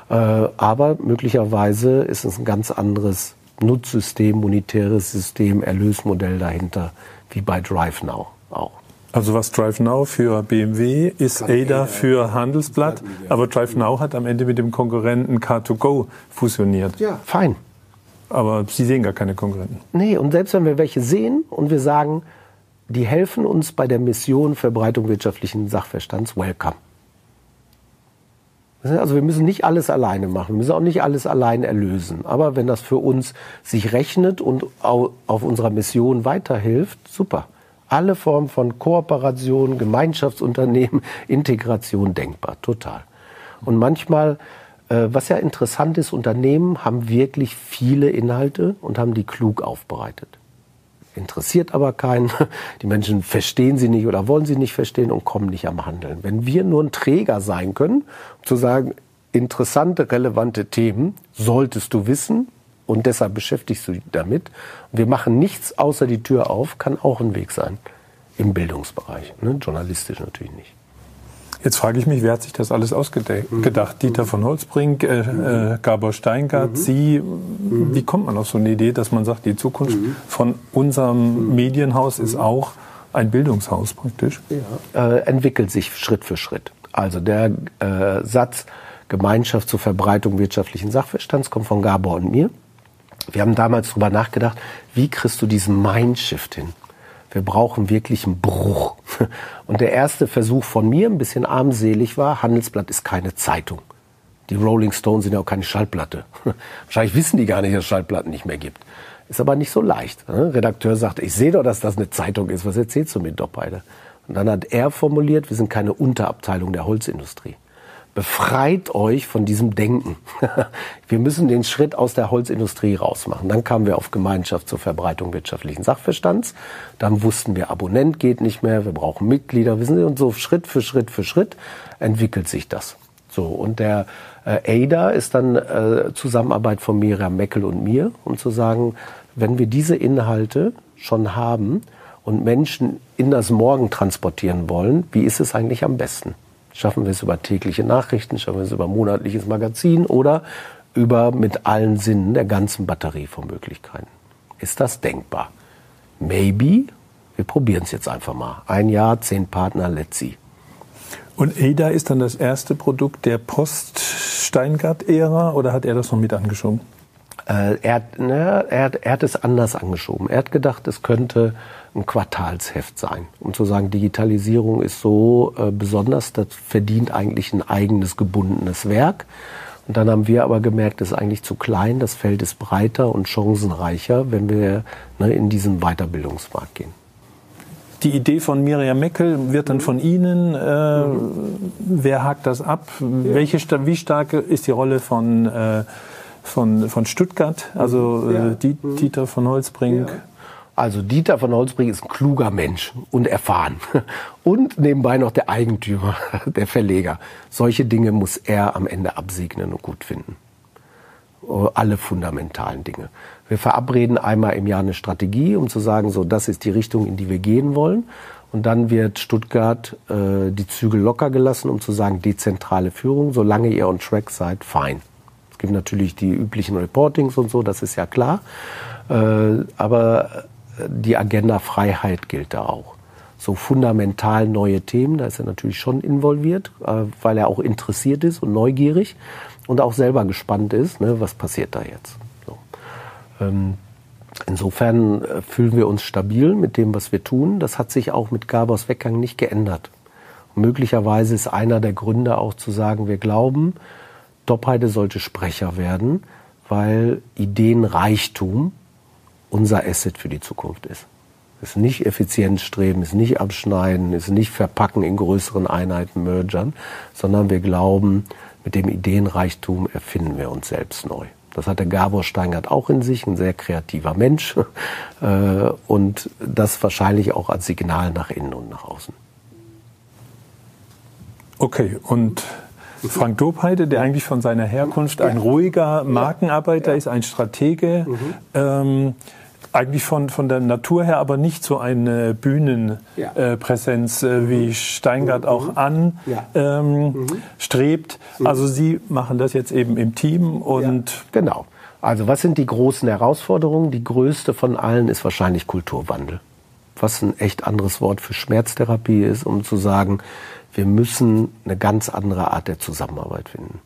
Äh, aber möglicherweise ist es ein ganz anderes Nutzsystem, monetäres System, Erlösmodell dahinter, wie bei DriveNow auch. Also was DriveNow für BMW ist ADA für Handelsblatt, aber DriveNow hat am Ende mit dem Konkurrenten Car2Go fusioniert. Ja, fein. Aber Sie sehen gar keine Konkurrenten. Nee, und selbst wenn wir welche sehen und wir sagen, die helfen uns bei der Mission Verbreitung wirtschaftlichen Sachverstands, welcome. Also wir müssen nicht alles alleine machen, wir müssen auch nicht alles allein erlösen. Aber wenn das für uns sich rechnet und auf unserer Mission weiterhilft, super alle Formen von Kooperation, Gemeinschaftsunternehmen, Integration denkbar, total. Und manchmal, äh, was ja interessant ist, Unternehmen haben wirklich viele Inhalte und haben die klug aufbereitet. Interessiert aber keinen. Die Menschen verstehen sie nicht oder wollen sie nicht verstehen und kommen nicht am Handeln. Wenn wir nur ein Träger sein können, um zu sagen, interessante, relevante Themen solltest du wissen, und deshalb beschäftigst du dich damit. Wir machen nichts außer die Tür auf, kann auch ein Weg sein im Bildungsbereich, ne? journalistisch natürlich nicht. Jetzt frage ich mich, wer hat sich das alles ausgedacht? Mhm. Dieter von Holzbrink, äh, äh, Gabor Steingart, mhm. Sie. Mhm. Wie kommt man auf so eine Idee, dass man sagt, die Zukunft mhm. von unserem mhm. Medienhaus ist auch ein Bildungshaus praktisch? Ja. Äh, entwickelt sich Schritt für Schritt. Also der äh, Satz Gemeinschaft zur Verbreitung wirtschaftlichen Sachverstands kommt von Gabor und mir. Wir haben damals darüber nachgedacht, wie kriegst du diesen Mindshift hin? Wir brauchen wirklich einen Bruch. Und der erste Versuch von mir, ein bisschen armselig war, Handelsblatt ist keine Zeitung. Die Rolling Stones sind ja auch keine Schallplatte. Wahrscheinlich wissen die gar nicht, dass es Schallplatten nicht mehr gibt. Ist aber nicht so leicht. Ne? Redakteur sagt, ich sehe doch, dass das eine Zeitung ist. Was erzählst du mir doch beide? Und dann hat er formuliert, wir sind keine Unterabteilung der Holzindustrie befreit euch von diesem Denken. wir müssen den Schritt aus der Holzindustrie rausmachen. Dann kamen wir auf Gemeinschaft zur Verbreitung wirtschaftlichen Sachverstands. Dann wussten wir, Abonnent geht nicht mehr, wir brauchen Mitglieder, wissen Sie, und so Schritt für Schritt für Schritt entwickelt sich das. So, und der äh, ADA ist dann äh, Zusammenarbeit von Miriam Meckel und mir, um zu sagen, wenn wir diese Inhalte schon haben und Menschen in das Morgen transportieren wollen, wie ist es eigentlich am besten? Schaffen wir es über tägliche Nachrichten, schaffen wir es über monatliches Magazin oder über mit allen Sinnen der ganzen Batterie von Möglichkeiten. Ist das denkbar? Maybe. Wir probieren es jetzt einfach mal. Ein Jahr, zehn Partner, let's see. Und ADA ist dann das erste Produkt der Post-Steingart-Ära oder hat er das noch mit angeschoben? Äh, er, ne, er, er hat es anders angeschoben. Er hat gedacht, es könnte ein Quartalsheft sein, um zu sagen, Digitalisierung ist so äh, besonders, das verdient eigentlich ein eigenes gebundenes Werk. Und dann haben wir aber gemerkt, das ist eigentlich zu klein, das Feld ist breiter und chancenreicher, wenn wir ne, in diesen Weiterbildungsmarkt gehen. Die Idee von Miriam Meckel wird dann von Ihnen. Äh, wer hakt das ab? Welche, wie stark ist die Rolle von, äh, von, von Stuttgart, also äh, Dieter von Holzbrink? Ja. Also Dieter von Holzbrink ist ein kluger Mensch und erfahren. Und nebenbei noch der Eigentümer, der Verleger. Solche Dinge muss er am Ende absegnen und gut finden. Oh, alle fundamentalen Dinge. Wir verabreden einmal im Jahr eine Strategie, um zu sagen, so, das ist die Richtung, in die wir gehen wollen. Und dann wird Stuttgart äh, die Zügel locker gelassen, um zu sagen, dezentrale Führung, solange ihr on track seid, fein. Es gibt natürlich die üblichen Reportings und so, das ist ja klar. Äh, aber die Agenda Freiheit gilt da auch. So fundamental neue Themen, da ist er natürlich schon involviert, äh, weil er auch interessiert ist und neugierig und auch selber gespannt ist, ne, was passiert da jetzt. So. Ähm, insofern äh, fühlen wir uns stabil mit dem, was wir tun. Das hat sich auch mit Gabors Weggang nicht geändert. Und möglicherweise ist einer der Gründe auch zu sagen, wir glauben, Doppheide sollte Sprecher werden, weil Ideenreichtum unser Asset für die Zukunft ist. Es ist nicht Effizienzstreben, ist nicht abschneiden, ist nicht verpacken in größeren Einheiten, Mergern, sondern wir glauben, mit dem Ideenreichtum erfinden wir uns selbst neu. Das hat der Gabor Steingart auch in sich, ein sehr kreativer Mensch äh, und das wahrscheinlich auch als Signal nach innen und nach außen. Okay, und Frank Dobheide, der eigentlich von seiner Herkunft ein ruhiger Markenarbeiter ist, ein Stratege, mhm. ähm, eigentlich von, von der Natur her aber nicht so eine Bühnenpräsenz ja. äh, wie Steingart auch mhm. an ja. ähm, mhm. strebt. Mhm. Also Sie machen das jetzt eben im Team und ja. genau. Also was sind die großen Herausforderungen? Die größte von allen ist wahrscheinlich Kulturwandel. Was ein echt anderes Wort für Schmerztherapie ist, um zu sagen, wir müssen eine ganz andere Art der Zusammenarbeit finden.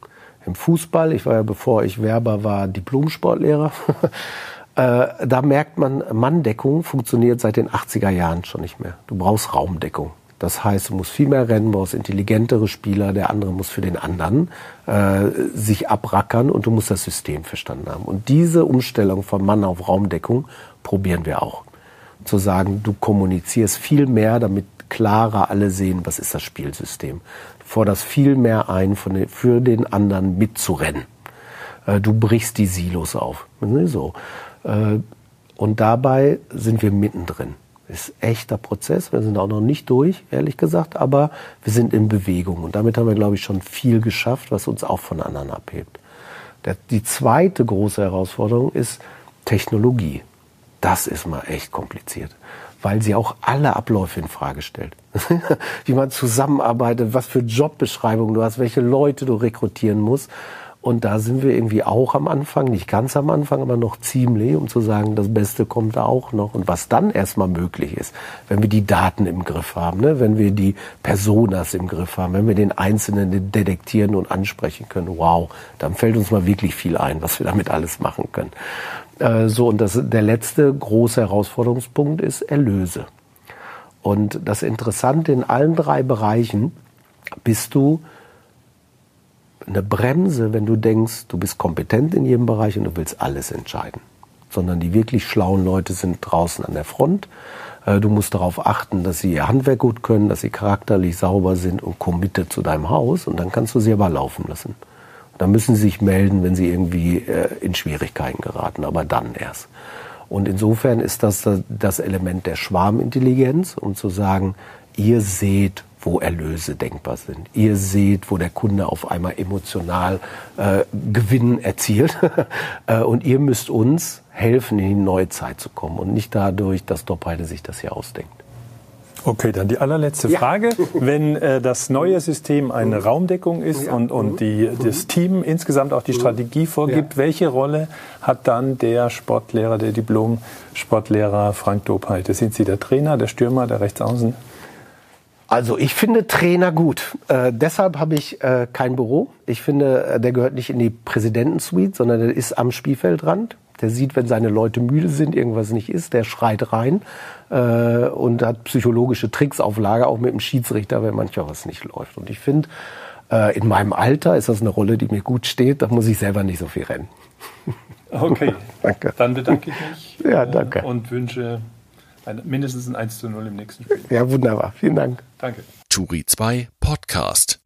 Im Fußball, ich war ja bevor ich Werber war, Diplomsportlehrer. Äh, da merkt man, Manndeckung funktioniert seit den 80er Jahren schon nicht mehr. Du brauchst Raumdeckung. Das heißt, du musst viel mehr rennen, brauchst intelligentere Spieler, der andere muss für den anderen äh, sich abrackern und du musst das System verstanden haben. Und diese Umstellung von Mann auf Raumdeckung probieren wir auch. Zu sagen, du kommunizierst viel mehr, damit klarer alle sehen, was ist das Spielsystem. Du forderst viel mehr ein, den, für den anderen mitzurennen. Äh, du brichst die Silos auf. So. Äh, und dabei sind wir mittendrin. Ist echter Prozess. Wir sind auch noch nicht durch, ehrlich gesagt, aber wir sind in Bewegung. Und damit haben wir, glaube ich, schon viel geschafft, was uns auch von anderen abhebt. Die zweite große Herausforderung ist Technologie. Das ist mal echt kompliziert, weil sie auch alle Abläufe in Frage stellt. Wie man zusammenarbeitet, was für Jobbeschreibungen du hast, welche Leute du rekrutieren musst. Und da sind wir irgendwie auch am Anfang, nicht ganz am Anfang, aber noch ziemlich, um zu sagen, das Beste kommt da auch noch. Und was dann erstmal möglich ist, wenn wir die Daten im Griff haben, ne? wenn wir die Personas im Griff haben, wenn wir den Einzelnen detektieren und ansprechen können, wow, dann fällt uns mal wirklich viel ein, was wir damit alles machen können. Äh, so, und das, der letzte große Herausforderungspunkt ist Erlöse. Und das Interessante in allen drei Bereichen bist du eine Bremse, wenn du denkst, du bist kompetent in jedem Bereich und du willst alles entscheiden. Sondern die wirklich schlauen Leute sind draußen an der Front. Äh, du musst darauf achten, dass sie ihr Handwerk gut können, dass sie charakterlich sauber sind und committed zu deinem Haus. Und dann kannst du sie aber laufen lassen. dann müssen sie sich melden, wenn sie irgendwie äh, in Schwierigkeiten geraten, aber dann erst. Und insofern ist das das Element der Schwarmintelligenz, um zu sagen, ihr seht, wo Erlöse denkbar sind. Ihr seht, wo der Kunde auf einmal emotional äh, Gewinn erzielt. äh, und ihr müsst uns helfen, in die neue Zeit zu kommen und nicht dadurch, dass Doppheide sich das hier ausdenkt. Okay, dann die allerletzte ja. Frage. Wenn äh, das neue System eine Raumdeckung ist ja. und, und die, das Team insgesamt auch die Strategie vorgibt, ja. welche Rolle hat dann der Sportlehrer, der Diplom-Sportlehrer Frank Dobheide? Sind Sie der Trainer, der Stürmer, der Rechtsaußen? Also ich finde Trainer gut. Äh, deshalb habe ich äh, kein Büro. Ich finde, äh, der gehört nicht in die Präsidentensuite, sondern der ist am Spielfeldrand. Der sieht, wenn seine Leute müde sind, irgendwas nicht ist, der schreit rein äh, und hat psychologische Tricks auf Lager, auch mit dem Schiedsrichter, wenn manchmal was nicht läuft. Und ich finde, äh, in meinem Alter ist das eine Rolle, die mir gut steht. Da muss ich selber nicht so viel rennen. Okay, danke. Dann bedanke ich mich ja, danke. und wünsche ein, mindestens ein 1 zu 0 im nächsten Spiel. Ja, wunderbar. Vielen Dank. Danke. Turi 2 Podcast.